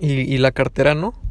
Y, y la cartera no.